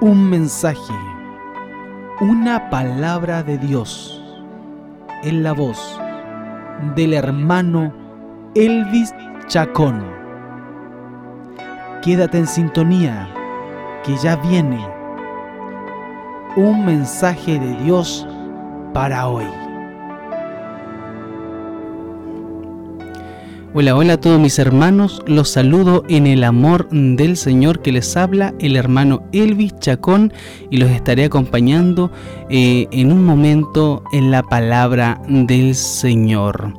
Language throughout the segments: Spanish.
un mensaje, una palabra de Dios en la voz del hermano Elvis Chacón. Quédate en sintonía, que ya viene un mensaje de Dios para hoy. Hola, hola a todos mis hermanos, los saludo en el amor del Señor que les habla el hermano Elvis Chacón y los estaré acompañando eh, en un momento en la palabra del Señor.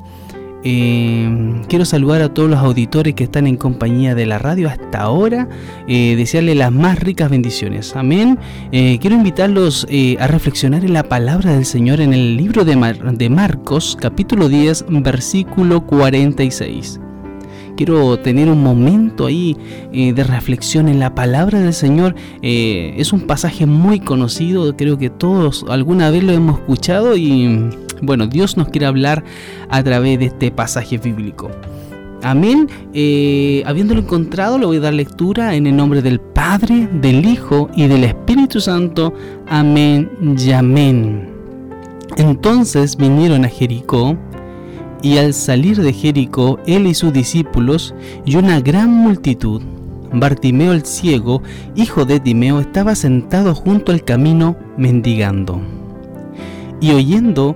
Eh, quiero saludar a todos los auditores que están en compañía de la radio hasta ahora, eh, desearles las más ricas bendiciones. Amén. Eh, quiero invitarlos a reflexionar en la palabra del Señor en el libro de, de Marcos, capítulo 10, versículo 46 quiero tener un momento ahí de reflexión en la palabra del Señor. es un pasaje muy conocido, creo que todos alguna vez lo hemos escuchado y bueno, Dios nos quiere hablar a través de este pasaje bíblico. Amén. Eh, habiéndolo encontrado, le voy a dar lectura en el nombre del Padre, del Hijo y del Espíritu Santo. Amén y amén. Entonces vinieron a Jericó, y al salir de Jericó, él y sus discípulos y una gran multitud, Bartimeo el ciego, hijo de Timeo, estaba sentado junto al camino mendigando y oyendo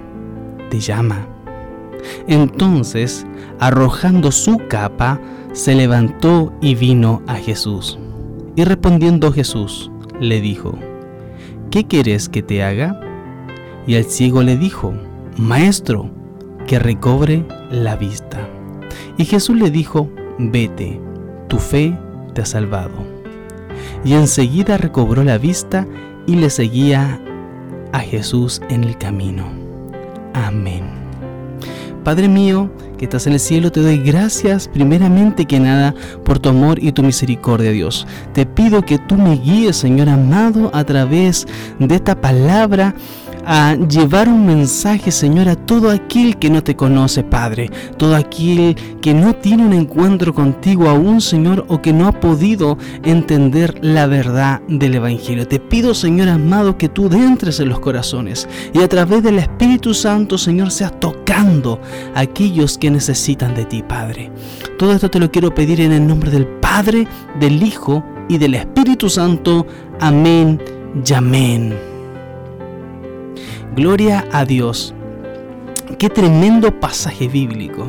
te llama. Entonces, arrojando su capa, se levantó y vino a Jesús. Y respondiendo Jesús, le dijo, ¿qué quieres que te haga? Y el ciego le dijo, Maestro, que recobre la vista. Y Jesús le dijo, vete, tu fe te ha salvado. Y enseguida recobró la vista y le seguía a Jesús en el camino. Amén. Padre mío, que estás en el cielo, te doy gracias primeramente que nada por tu amor y tu misericordia, Dios. Te pido que tú me guíes, Señor amado, a través de esta palabra a llevar un mensaje, Señor, a todo aquel que no te conoce, Padre, todo aquel que no tiene un encuentro contigo aún, Señor, o que no ha podido entender la verdad del Evangelio. Te pido, Señor amado, que tú entres en los corazones y a través del Espíritu Santo, Señor, seas tocando a aquellos que necesitan de ti, Padre. Todo esto te lo quiero pedir en el nombre del Padre, del Hijo y del Espíritu Santo. Amén y amén. Gloria a Dios. Qué tremendo pasaje bíblico.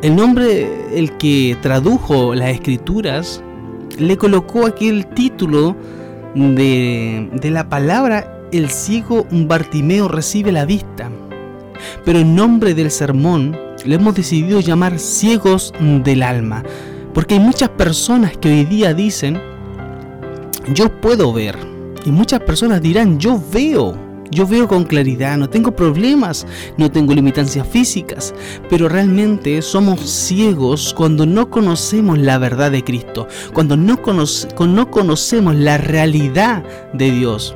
El nombre, el que tradujo las escrituras, le colocó aquí el título de, de la palabra El ciego Bartimeo recibe la vista. Pero en nombre del sermón le hemos decidido llamar ciegos del alma. Porque hay muchas personas que hoy día dicen, yo puedo ver. Y muchas personas dirán, yo veo. Yo veo con claridad, no tengo problemas, no tengo limitancias físicas, pero realmente somos ciegos cuando no conocemos la verdad de Cristo, cuando no, no conocemos la realidad de Dios.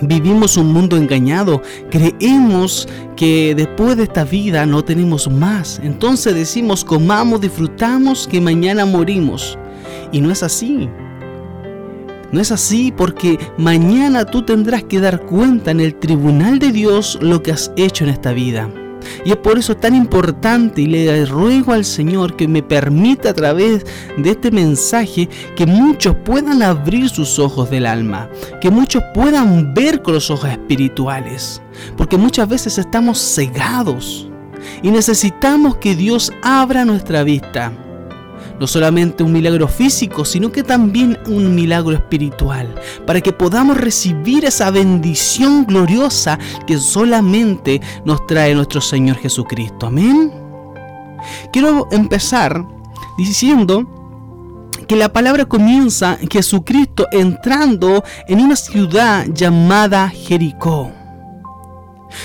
Vivimos un mundo engañado, creemos que después de esta vida no tenemos más, entonces decimos comamos, disfrutamos, que mañana morimos. Y no es así. No es así porque mañana tú tendrás que dar cuenta en el tribunal de Dios lo que has hecho en esta vida. Y es por eso tan importante y le ruego al Señor que me permita a través de este mensaje que muchos puedan abrir sus ojos del alma, que muchos puedan ver con los ojos espirituales, porque muchas veces estamos cegados y necesitamos que Dios abra nuestra vista no solamente un milagro físico, sino que también un milagro espiritual, para que podamos recibir esa bendición gloriosa que solamente nos trae nuestro Señor Jesucristo. Amén. Quiero empezar diciendo que la palabra comienza Jesucristo entrando en una ciudad llamada Jericó.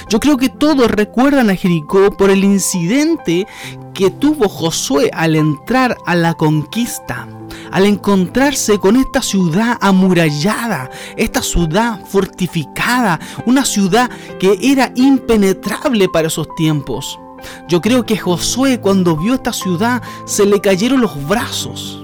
Yo creo que todos recuerdan a Jericó por el incidente que tuvo Josué al entrar a la conquista, al encontrarse con esta ciudad amurallada, esta ciudad fortificada, una ciudad que era impenetrable para esos tiempos. Yo creo que Josué cuando vio esta ciudad se le cayeron los brazos.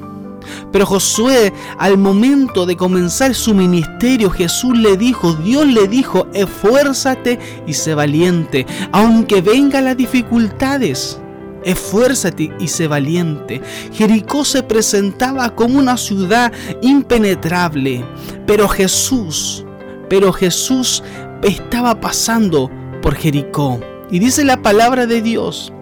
Pero Josué, al momento de comenzar su ministerio, Jesús le dijo, Dios le dijo, esfuérzate y sé valiente, aunque vengan las dificultades. Esfuérzate y sé valiente. Jericó se presentaba como una ciudad impenetrable, pero Jesús, pero Jesús estaba pasando por Jericó. Y dice la palabra de Dios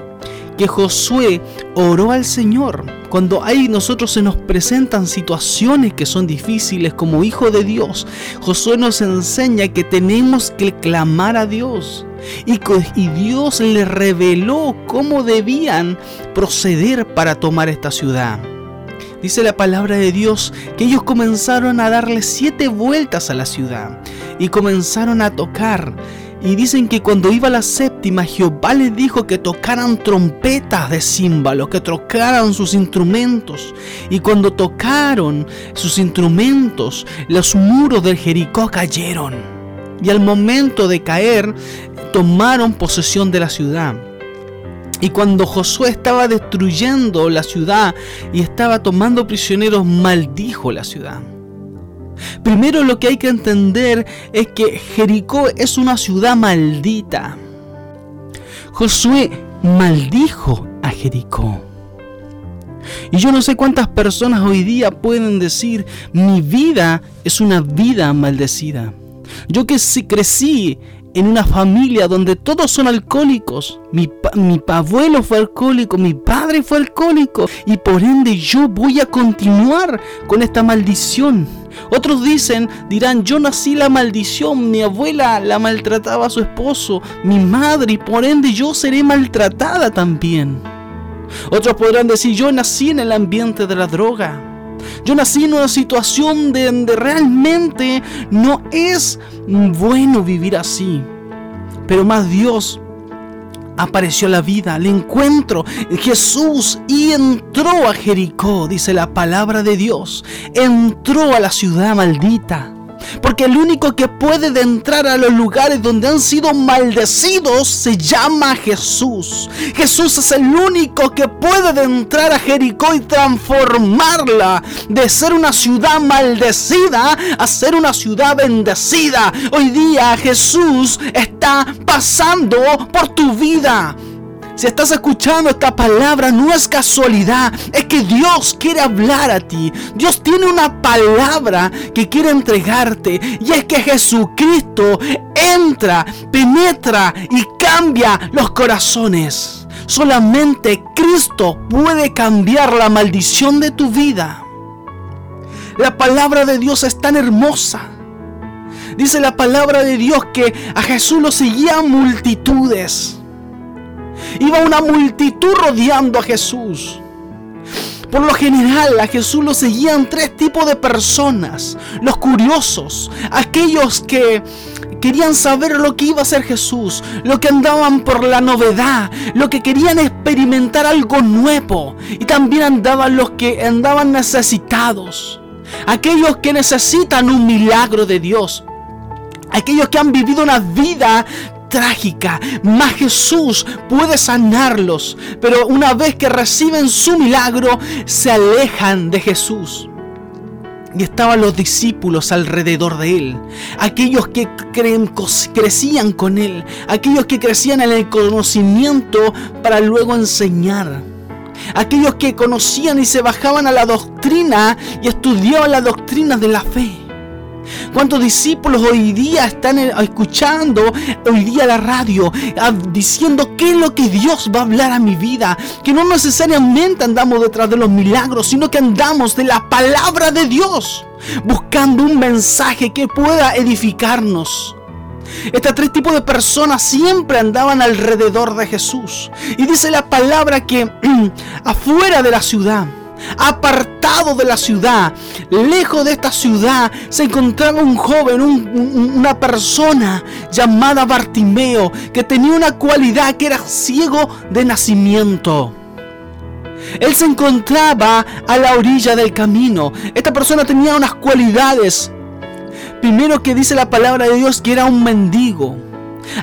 que Josué oró al Señor. Cuando hay nosotros se nos presentan situaciones que son difíciles como hijo de Dios, Josué nos enseña que tenemos que clamar a Dios. Y, y Dios le reveló cómo debían proceder para tomar esta ciudad. Dice la palabra de Dios que ellos comenzaron a darle siete vueltas a la ciudad y comenzaron a tocar y dicen que cuando iba la séptima, Jehová les dijo que tocaran trompetas de címbalo, que tocaran sus instrumentos. Y cuando tocaron sus instrumentos, los muros del Jericó cayeron. Y al momento de caer, tomaron posesión de la ciudad. Y cuando Josué estaba destruyendo la ciudad y estaba tomando prisioneros, maldijo la ciudad. Primero lo que hay que entender es que Jericó es una ciudad maldita. Josué maldijo a Jericó. Y yo no sé cuántas personas hoy día pueden decir, mi vida es una vida maldecida. Yo que si crecí en una familia donde todos son alcohólicos. Mi, mi, abuelo fue alcohólico, mi padre fue alcohólico y por ende yo voy a continuar con esta maldición. Otros dicen, dirán, yo nací la maldición, mi abuela la maltrataba a su esposo, mi madre y por ende yo seré maltratada también. Otros podrán decir, yo nací en el ambiente de la droga. Yo nací en una situación donde realmente no es bueno vivir así. Pero más Dios apareció la vida, el encuentro. Jesús y entró a Jericó, dice la palabra de Dios. Entró a la ciudad maldita. Porque el único que puede entrar a los lugares donde han sido maldecidos se llama Jesús. Jesús es el único que puede entrar a Jericó y transformarla de ser una ciudad maldecida a ser una ciudad bendecida. Hoy día Jesús está pasando por tu vida. Si estás escuchando esta palabra, no es casualidad, es que Dios quiere hablar a ti. Dios tiene una palabra que quiere entregarte y es que Jesucristo entra, penetra y cambia los corazones. Solamente Cristo puede cambiar la maldición de tu vida. La palabra de Dios es tan hermosa. Dice la palabra de Dios que a Jesús lo seguían multitudes. Iba una multitud rodeando a Jesús. Por lo general a Jesús lo seguían tres tipos de personas. Los curiosos, aquellos que querían saber lo que iba a hacer Jesús, lo que andaban por la novedad, lo que querían experimentar algo nuevo. Y también andaban los que andaban necesitados, aquellos que necesitan un milagro de Dios. Aquellos que han vivido una vida trágica, más Jesús puede sanarlos, pero una vez que reciben su milagro, se alejan de Jesús. Y estaban los discípulos alrededor de él, aquellos que crecían con él, aquellos que crecían en el conocimiento para luego enseñar, aquellos que conocían y se bajaban a la doctrina y estudiaban las doctrinas de la fe. ¿Cuántos discípulos hoy día están escuchando hoy día la radio ah, diciendo qué es lo que Dios va a hablar a mi vida? Que no necesariamente andamos detrás de los milagros, sino que andamos de la palabra de Dios, buscando un mensaje que pueda edificarnos. Estos tres tipos de personas siempre andaban alrededor de Jesús. Y dice la palabra que afuera de la ciudad, apartado de la ciudad, lejos de esta ciudad, se encontraba un joven, una persona llamada Bartimeo, que tenía una cualidad que era ciego de nacimiento. Él se encontraba a la orilla del camino. Esta persona tenía unas cualidades. Primero que dice la palabra de Dios que era un mendigo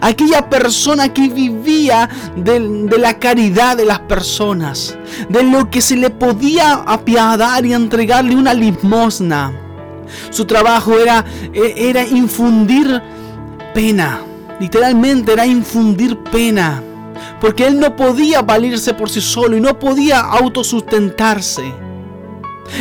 aquella persona que vivía de, la caridad de las personas, de lo que se le podía apiadar y entregarle una limosna. Su trabajo era, e, era infundir pena, literalmente era infundir pena, porque él no podía valirse por sí solo y no podía autosustentarse.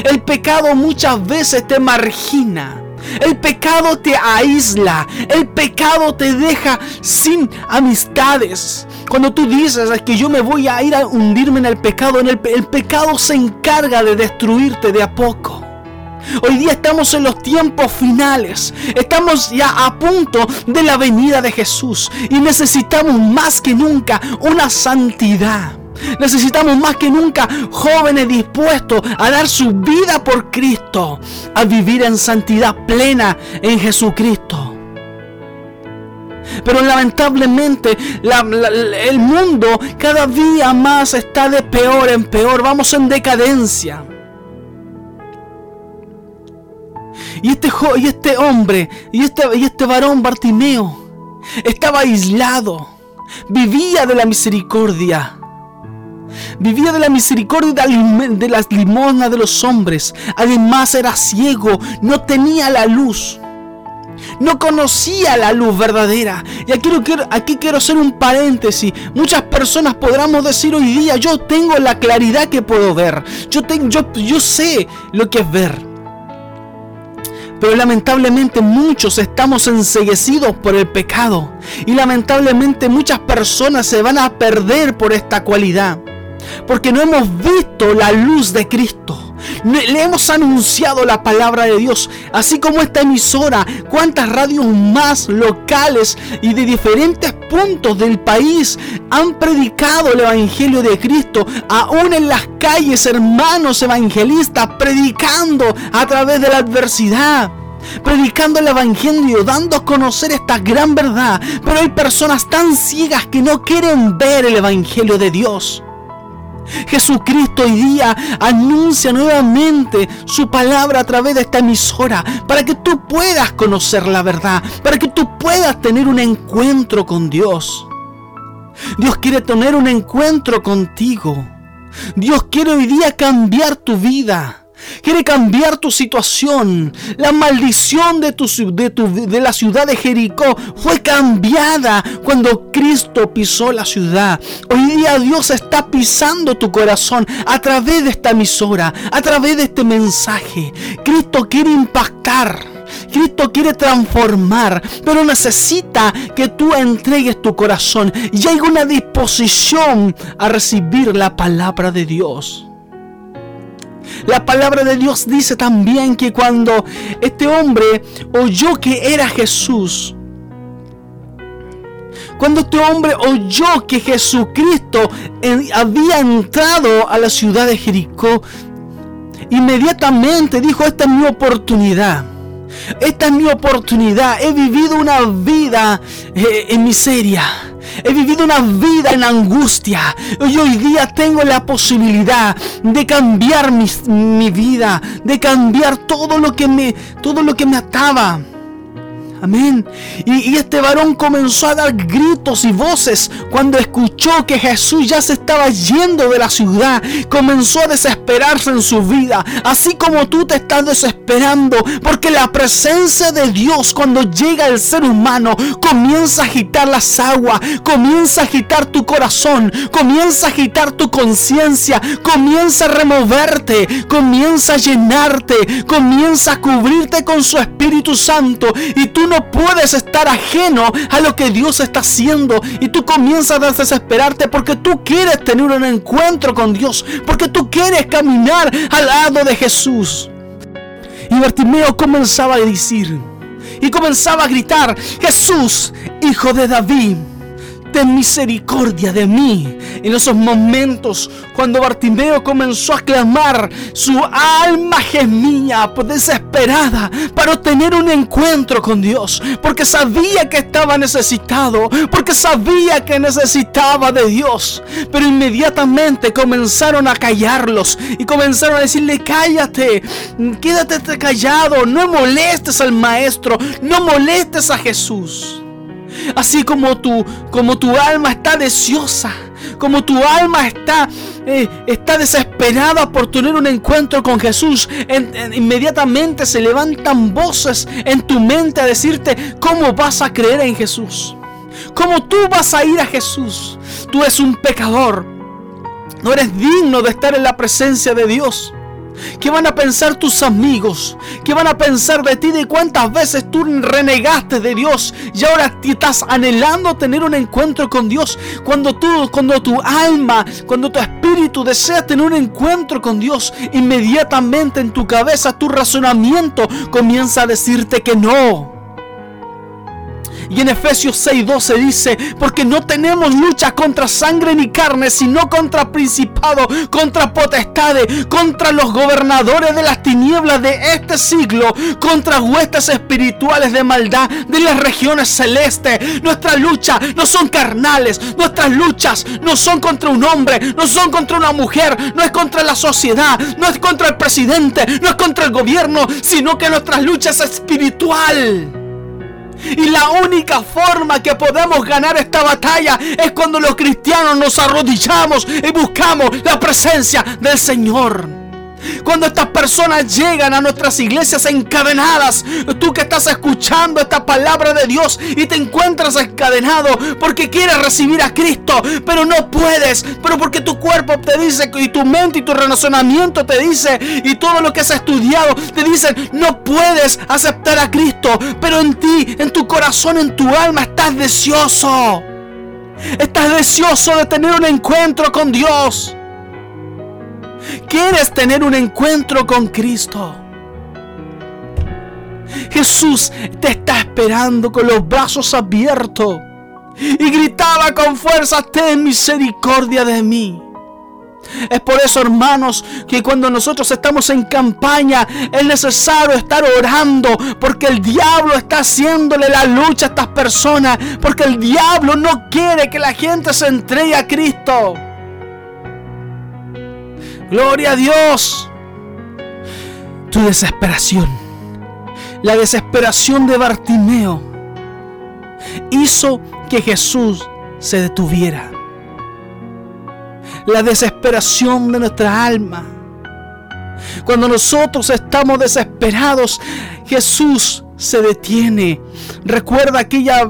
El pecado muchas veces te margina. El pecado te aísla. El pecado te deja sin amistades. Cuando tú dices que yo me voy a ir a hundirme en el pecado, el pecado se encarga de destruirte de a poco. Hoy día estamos en los tiempos finales. Estamos ya a punto de la venida de Jesús. Y necesitamos más que nunca una santidad. Necesitamos más que nunca jóvenes dispuestos a dar su vida por Cristo, a vivir en santidad plena en Jesucristo. Pero lamentablemente el mundo cada día más está de peor en peor. Vamos en decadencia. Y este, y este hombre, y este, y este varón Bartimeo, estaba aislado. Vivía de la misericordia Vivía de la misericordia de las limosnas de los hombres. Además era ciego, no tenía la luz. No conocía la luz verdadera. Y aquí quiero, hacer un paréntesis. Muchas personas podremos decir hoy día, yo tengo la claridad que puedo ver. Yo, tengo, yo, yo sé lo que es ver. Pero lamentablemente muchos estamos enseguecidos por el pecado. Y lamentablemente muchas personas se van a perder por esta cualidad. Porque no hemos visto la luz de Cristo. Le hemos anunciado la palabra de Dios, así como esta emisora, cuántas radios más locales y de diferentes puntos del país han predicado el Evangelio de Cristo, aún en las calles, hermanos evangelistas, predicando a través de la adversidad predicando el Evangelio, dando a conocer esta gran verdad. Pero hay personas tan ciegas que no quieren ver el Evangelio de Dios. Jesucristo hoy día anuncia nuevamente su palabra a través de esta emisora para que tú puedas conocer la verdad, para que tú puedas tener un encuentro con Dios. Dios quiere tener un encuentro contigo. Dios quiere hoy día cambiar tu vida. Quiere cambiar tu situación. La maldición de, tu, de, la ciudad de Jericó fue cambiada cuando Cristo pisó la ciudad. Hoy día Dios está pisando tu corazón a través de esta emisora, a través de este mensaje. Cristo quiere impactar. Cristo quiere transformar, pero necesita que tú entregues tu corazón y hay una disposición a recibir la palabra de Dios. La palabra de Dios dice también que cuando este hombre oyó que era Jesús, cuando este hombre oyó que Jesucristo había entrado a la ciudad de Jericó, inmediatamente dijo, esta es mi oportunidad. Esta es mi oportunidad. He vivido una vida eh, en miseria. He vivido una vida en angustia. Hoy día tengo la posibilidad de cambiar mi, mi vida. De cambiar todo lo que me, todo lo que me ataba. Amén. Y, este varón comenzó a dar gritos y voces cuando escuchó que Jesús ya se estaba yendo de la ciudad. Comenzó a desesperarse en su vida. Así como tú te estás desesperando. Porque la presencia de Dios cuando llega el ser humano comienza a agitar las aguas. Comienza a agitar tu corazón. Comienza a agitar tu conciencia. Comienza a removerte. Comienza a llenarte. Comienza a cubrirte con su Espíritu Santo. Y tú no puedes estar ajeno a lo que Dios está haciendo y tú comienzas a desesperarte porque tú quieres tener un encuentro con Dios, porque tú quieres caminar al lado de Jesús. Y Bartimeo comenzaba a decir y comenzaba a gritar, Jesús, hijo de David, ten misericordia de mí. En esos momentos, cuando Bartimeo comenzó a clamar, su alma gemía desesperada para obtener un encuentro con Dios, porque sabía que estaba necesitado, porque sabía que necesitaba de Dios. Pero inmediatamente comenzaron a callarlos y comenzaron a decirle, cállate, quédate callado, no molestes al maestro, no molestes a Jesús. Así como tu, como tu alma está deseosa, como tu alma está, eh, está desesperada por tener un encuentro con Jesús, inmediatamente se levantan voces en tu mente a decirte cómo vas a creer en Jesús. Cómo tú vas a ir a Jesús. Tú eres un pecador. No eres digno de estar en la presencia de Dios. ¿Qué van a pensar tus amigos? ¿Qué van a pensar de ti? ¿De cuántas veces tú renegaste de Dios y ahora estás anhelando tener un encuentro con Dios? Cuando tú, cuando tu alma, cuando tu espíritu desea tener un encuentro con Dios, inmediatamente en tu cabeza tu razonamiento comienza a decirte que no. Y en Efesios 6:12 dice, porque no tenemos lucha contra sangre ni carne, sino contra principado, contra potestades, contra los gobernadores de las tinieblas de este siglo, contra huestes espirituales de maldad de las regiones celestes. Nuestra lucha no son carnales, nuestras luchas no son contra un hombre, no son contra una mujer, no es contra la sociedad, no es contra el presidente, no es contra el gobierno, sino que nuestra lucha es espiritual. Y la única forma que podemos ganar esta batalla es cuando los cristianos nos arrodillamos y buscamos la presencia del Señor. Cuando estas personas llegan a nuestras iglesias encadenadas, tú que estás escuchando esta palabra de Dios y te encuentras encadenado porque quieres recibir a Cristo, pero no puedes, pero porque tu cuerpo te dice y tu mente y tu razonamiento te dice y todo lo que has estudiado te dice no puedes aceptar a Cristo, pero en ti, en tu corazón, en tu alma estás deseoso. Estás deseoso de tener un encuentro con Dios. ¿Quieres tener un encuentro con Cristo? Jesús te está esperando con los brazos abiertos y gritaba con fuerza, ten misericordia de mí. Es por eso, hermanos, que cuando nosotros estamos en campaña es necesario estar orando, porque el diablo está haciéndole la lucha a estas personas, porque el diablo no quiere que la gente se entregue a Cristo. Gloria a Dios. Tu desesperación, la desesperación de Bartimeo, hizo que Jesús se detuviera. La desesperación de nuestra alma. Cuando nosotros estamos desesperados, Jesús se detiene. Recuerda aquella,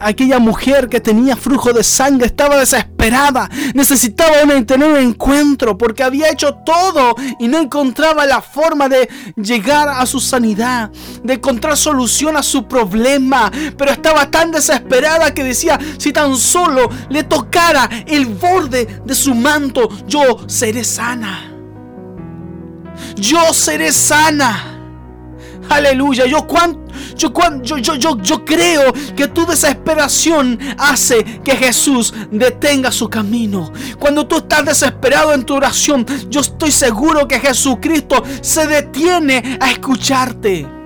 aquella mujer que tenía flujo de sangre, estaba desesperada, necesitaba tener un encuentro porque había hecho todo y no encontraba la forma de llegar a su sanidad, de encontrar solución a su problema, pero estaba tan desesperada que decía, si tan solo le tocara el borde de su manto, yo seré sana. Yo seré sana. Aleluya. Yo, yo, yo, yo, yo, yo creo que tu desesperación hace que Jesús detenga su camino. Cuando tú estás desesperado en tu oración, yo estoy seguro que Jesucristo se detiene a escucharte.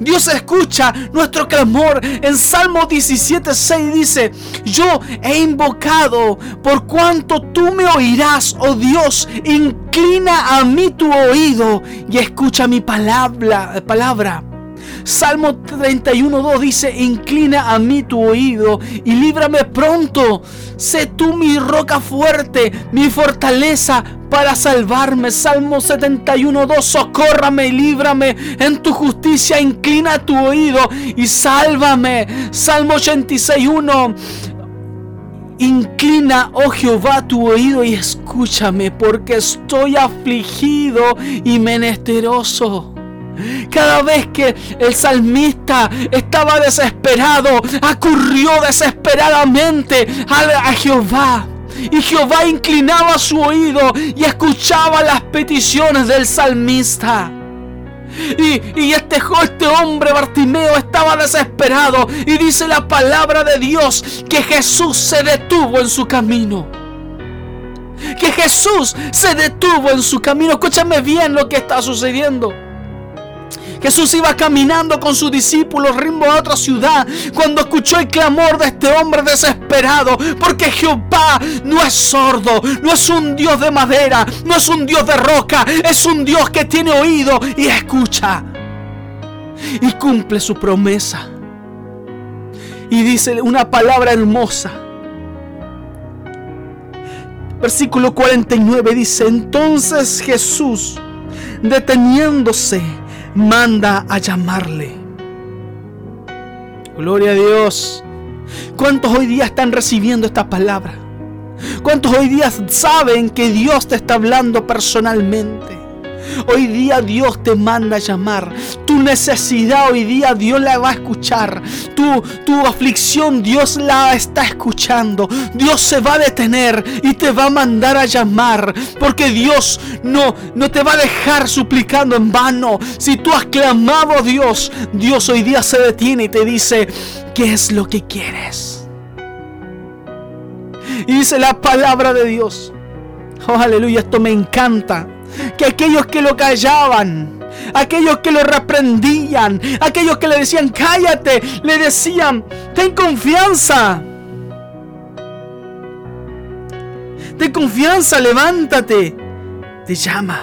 Dios escucha nuestro clamor. En Salmo 17:6 dice, yo he invocado por cuanto tú me oirás, oh Dios, inclina a mí tu oído y escucha mi palabra. palabra. Salmo 31.2 dice, inclina a mí tu oído y líbrame pronto. Sé tú mi roca fuerte, mi fortaleza para salvarme. Salmo 71.2, socórrame y líbrame en tu justicia, inclina tu oído y sálvame. Salmo 86.1. Inclina, oh Jehová, tu oído y escúchame, porque estoy afligido y menesteroso. Cada vez que el salmista estaba desesperado, acurrió desesperadamente a, Jehová. Y Jehová inclinaba su oído y escuchaba las peticiones del salmista. Y, este, este hombre Bartimeo estaba desesperado. Y dice la palabra de Dios que Jesús se detuvo en su camino. Que Jesús se detuvo en su camino. Escúchame bien lo que está sucediendo. Jesús iba caminando con sus discípulos rumbo a otra ciudad cuando escuchó el clamor de este hombre desesperado. Porque Jehová no es sordo, no es un Dios de madera, no es un Dios de roca, es un Dios que tiene oído y escucha. Y cumple su promesa. Y dice una palabra hermosa. Versículo 49 dice, entonces Jesús, deteniéndose, manda a llamarle. Gloria a Dios. ¿Cuántos hoy día están recibiendo esta palabra? ¿Cuántos hoy día saben que Dios te está hablando personalmente? Hoy día Dios te manda a llamar. Tu necesidad hoy día Dios la va a escuchar. Tu, tu aflicción Dios la está escuchando. Dios se va a detener y te va a mandar a llamar. Porque Dios no, no te va a dejar suplicando en vano. Si tú has clamado a Dios, Dios hoy día se detiene y te dice, ¿qué es lo que quieres? Y dice la palabra de Dios. Oh, aleluya, esto me encanta que aquellos que lo callaban, aquellos que lo reprendían, aquellos que le decían cállate, le decían ten confianza. Ten confianza, levántate. Te llama.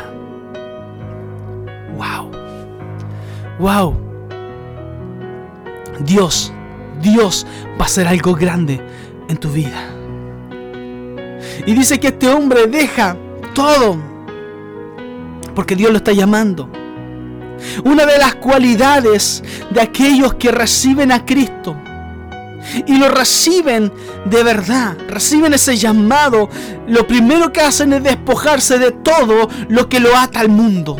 Wow. Wow. Dios, Dios va a hacer algo grande en tu vida. Y dice que este hombre deja todo porque Dios lo está llamando. Una de las cualidades de aquellos que reciben a Cristo y lo reciben de verdad, reciben ese llamado, lo primero que hacen es despojarse de todo lo que lo ata al mundo.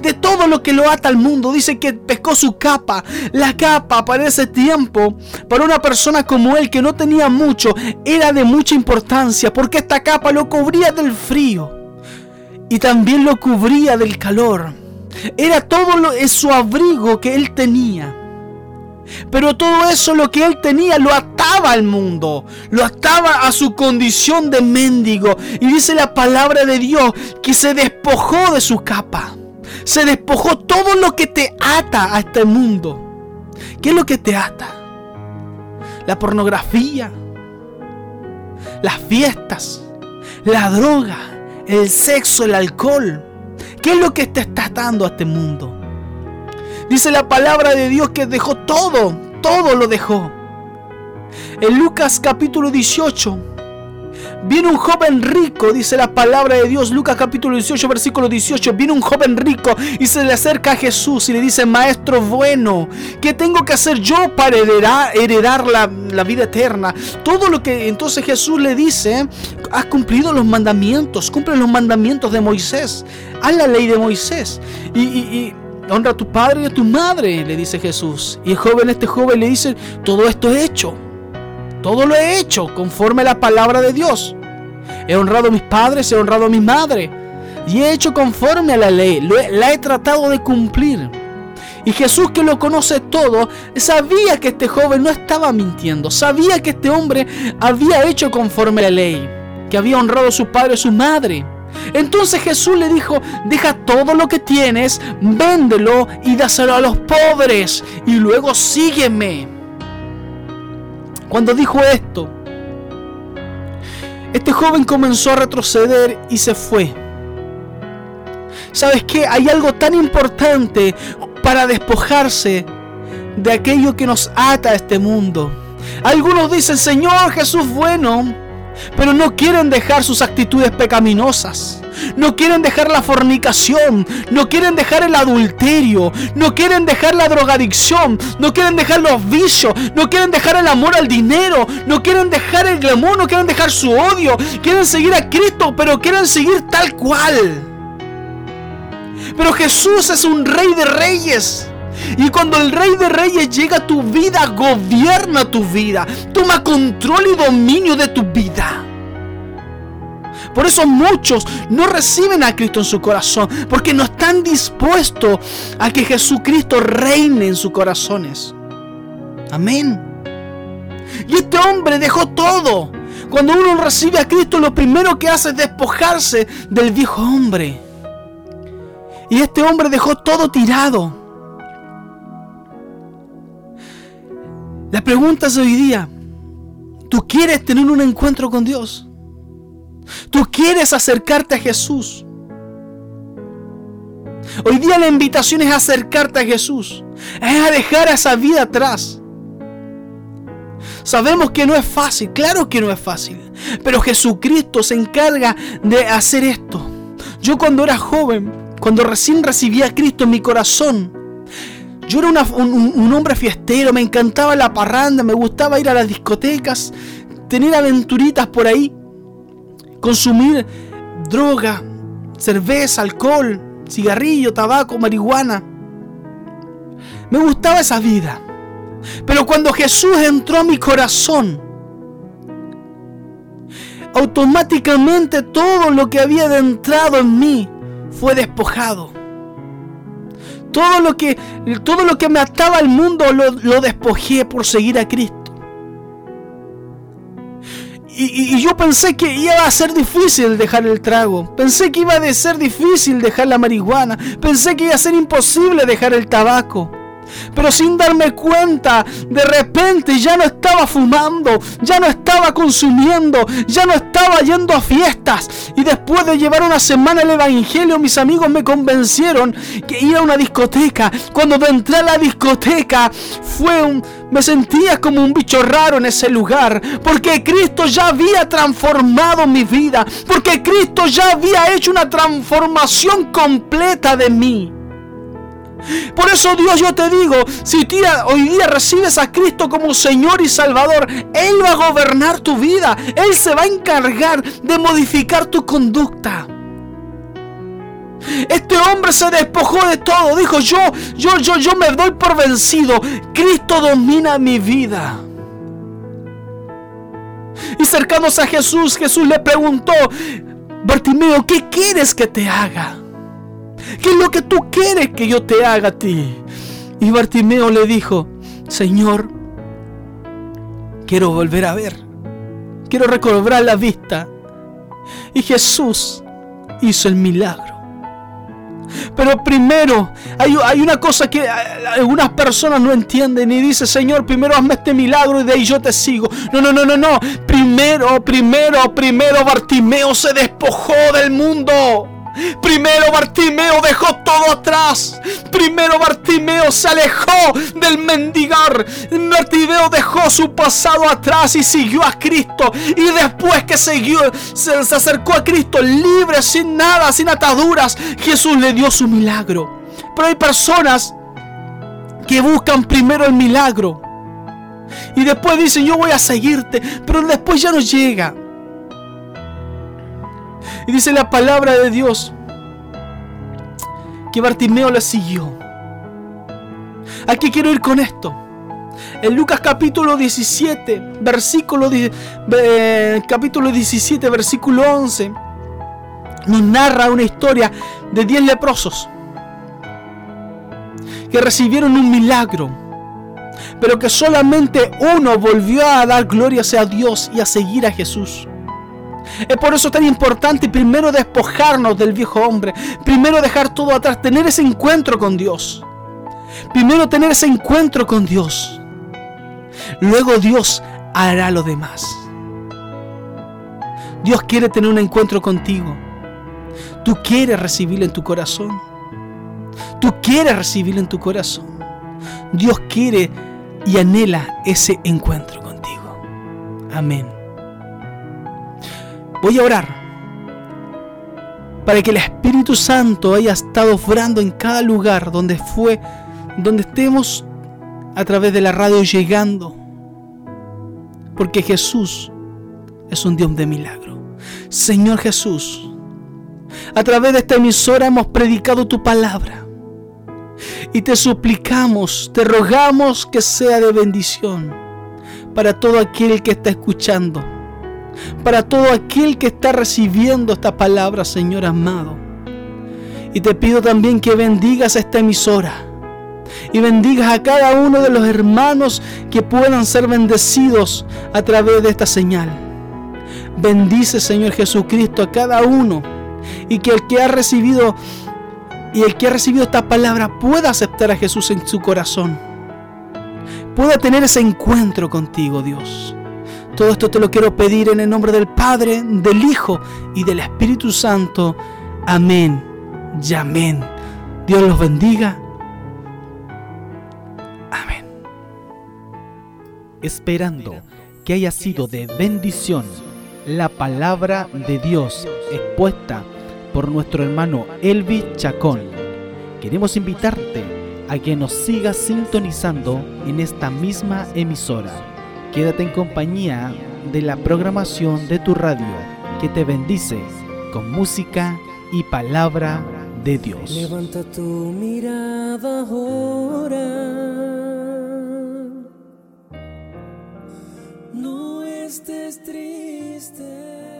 De todo lo que lo ata al mundo. Dice que pescó su capa. La capa para ese tiempo, para una persona como él que no tenía mucho, era de mucha importancia porque esta capa lo cubría del frío y también lo cubría del calor. Era todo lo, su abrigo que él tenía. Pero todo eso lo que él tenía lo ataba al mundo, lo ataba a su condición de mendigo. Y dice la palabra de Dios que se despojó de su capa. Se despojó todo lo que te ata a este mundo. ¿Qué es lo que te ata? La pornografía, las fiestas, la droga, el sexo, el alcohol. ¿Qué es lo que te está dando a este mundo? Dice la palabra de Dios que dejó todo, todo lo dejó. En Lucas capítulo 18 Viene un joven rico, dice la palabra de Dios, Lucas capítulo 18, versículo 18. Viene un joven rico y se le acerca a Jesús y le dice, Maestro bueno, ¿qué tengo que hacer yo para heredar, la, vida eterna? Todo lo que entonces Jesús le dice, has cumplido los mandamientos, cumple los mandamientos de Moisés, haz la ley de Moisés. y, y honra a tu padre y a tu madre, le dice Jesús. Y el joven, este joven le dice, todo esto he hecho. Todo lo he hecho conforme a la palabra de Dios. He honrado a mis padres, he honrado a mi madre. Y he hecho conforme a la ley. la he tratado de cumplir. Y Jesús que lo conoce todo, sabía que este joven no estaba mintiendo. Sabía que este hombre había hecho conforme a la ley. Que había honrado a su padre y a su madre. Entonces Jesús le dijo, deja todo lo que tienes, véndelo y dáselo a los pobres. Y luego sígueme. Cuando dijo esto, este joven comenzó a retroceder y se fue. ¿Sabes qué? Hay algo tan importante para despojarse de aquello que nos ata a este mundo. Algunos dicen, Señor Jesús bueno, pero no quieren dejar sus actitudes pecaminosas. No quieren dejar la fornicación, no quieren dejar el adulterio, no quieren dejar la drogadicción, no quieren dejar los vicios, no quieren dejar el amor al dinero, no quieren dejar el glamour, no quieren dejar su odio, quieren seguir a Cristo, pero quieren seguir tal cual. Pero Jesús es un rey de reyes. Y cuando el Rey de Reyes llega a tu vida, gobierna tu vida, toma control y dominio de tu vida. Por eso muchos no reciben a Cristo en su corazón, porque no están dispuestos a que Jesucristo reine en sus corazones. Amén. Y este hombre dejó todo. Cuando uno recibe a Cristo, lo primero que hace es despojarse del viejo hombre. Y este hombre dejó todo tirado. La pregunta es hoy día, ¿tú quieres tener un encuentro con Dios? ¿Tú quieres acercarte a Jesús? Hoy día la invitación es acercarte a Jesús, es a dejar esa vida atrás. Sabemos que no es fácil, claro que no es fácil, pero Jesucristo se encarga de hacer esto. Yo cuando era joven, cuando recién recibí a Cristo en mi corazón, yo era un, hombre fiestero, me encantaba la parranda, me gustaba ir a las discotecas, tener aventuritas por ahí, consumir droga, cerveza, alcohol, cigarrillo, tabaco, marihuana. Me gustaba esa vida. Pero cuando Jesús entró a mi corazón, automáticamente todo lo que había entrado en mí fue despojado. Todo lo que, todo lo que me ataba al mundo lo, despojé por seguir a Cristo. Y, yo pensé que iba a ser difícil dejar el trago. Pensé que iba a ser difícil dejar la marihuana. Pensé que iba a ser imposible dejar el tabaco. Pero sin darme cuenta, de repente ya no estaba fumando, ya no estaba consumiendo, ya no estaba yendo a fiestas. Y después de llevar una semana el Evangelio, mis amigos me convencieron que ir a una discoteca. Cuando entré a la discoteca, fue un, me sentía como un bicho raro en ese lugar. Porque Cristo ya había transformado mi vida. Porque Cristo ya había hecho una transformación completa de mí. Por eso Dios yo te digo, si hoy día recibes a Cristo como Señor y Salvador, Él va a gobernar tu vida. Él se va a encargar de modificar tu conducta. Este hombre se despojó de todo. Dijo, yo, yo, yo, yo me doy por vencido. Cristo domina mi vida. Y cercanos a Jesús, Jesús le preguntó, Bartimeo, ¿qué quieres que te haga? ¿Qué es lo que tú quieres que yo te haga a ti? Y Bartimeo le dijo, Señor, quiero volver a ver. Quiero recobrar la vista. Y Jesús hizo el milagro. Pero primero, hay, una cosa que algunas personas no entienden y dice, Señor, primero hazme este milagro y de ahí yo te sigo. No, no, no, no, no. Primero, primero, primero Bartimeo se despojó del mundo. Primero Bartimeo dejó todo atrás. Primero Bartimeo se alejó del mendigar. Bartimeo dejó su pasado atrás y siguió a Cristo. Y después que siguió, se, acercó a Cristo libre, sin nada, sin ataduras, Jesús le dio su milagro. Pero hay personas que buscan primero el milagro. Y después dicen, yo voy a seguirte. Pero después ya no llega. Y dice la palabra de Dios que Bartimeo le siguió. ¿A qué quiero ir con esto? En Lucas capítulo 17, versículo, capítulo 17, versículo 11, nos narra una historia de 10 leprosos que recibieron un milagro, pero que solamente uno volvió a dar gloria a Dios y a seguir a Jesús. Es por eso tan importante primero despojarnos del viejo hombre, primero dejar todo atrás, tener ese encuentro con Dios. Primero tener ese encuentro con Dios. Luego Dios hará lo demás. Dios quiere tener un encuentro contigo. Tú quieres recibirlo en tu corazón. Tú quieres recibirlo en tu corazón. Dios quiere y anhela ese encuentro contigo. Amén. Voy a orar para que el Espíritu Santo haya estado obrando en cada lugar donde fue, donde estemos a través de la radio llegando. Porque Jesús es un Dios de milagro. Señor Jesús, a través de esta emisora hemos predicado tu palabra. Y te suplicamos, te rogamos que sea de bendición para todo aquel que está escuchando para todo aquel que está recibiendo esta palabra, Señor amado. Y te pido también que bendigas esta emisora y bendigas a cada uno de los hermanos que puedan ser bendecidos a través de esta señal. Bendice, Señor Jesucristo, a cada uno y que el que ha recibido y el que ha recibido esta palabra pueda aceptar a Jesús en su corazón. Pueda tener ese encuentro contigo, Dios. Todo esto te lo quiero pedir en el nombre del Padre, del Hijo y del Espíritu Santo. Amén y amén. Dios los bendiga. Amén. Esperando que haya sido de bendición la palabra de Dios expuesta por nuestro hermano Elvis Chacón. Queremos invitarte a que nos sigas sintonizando en esta misma emisora. Quédate en compañía de la programación de tu radio que te bendice con música y palabra de Dios. Levanta tu mirada ahora. No estés triste.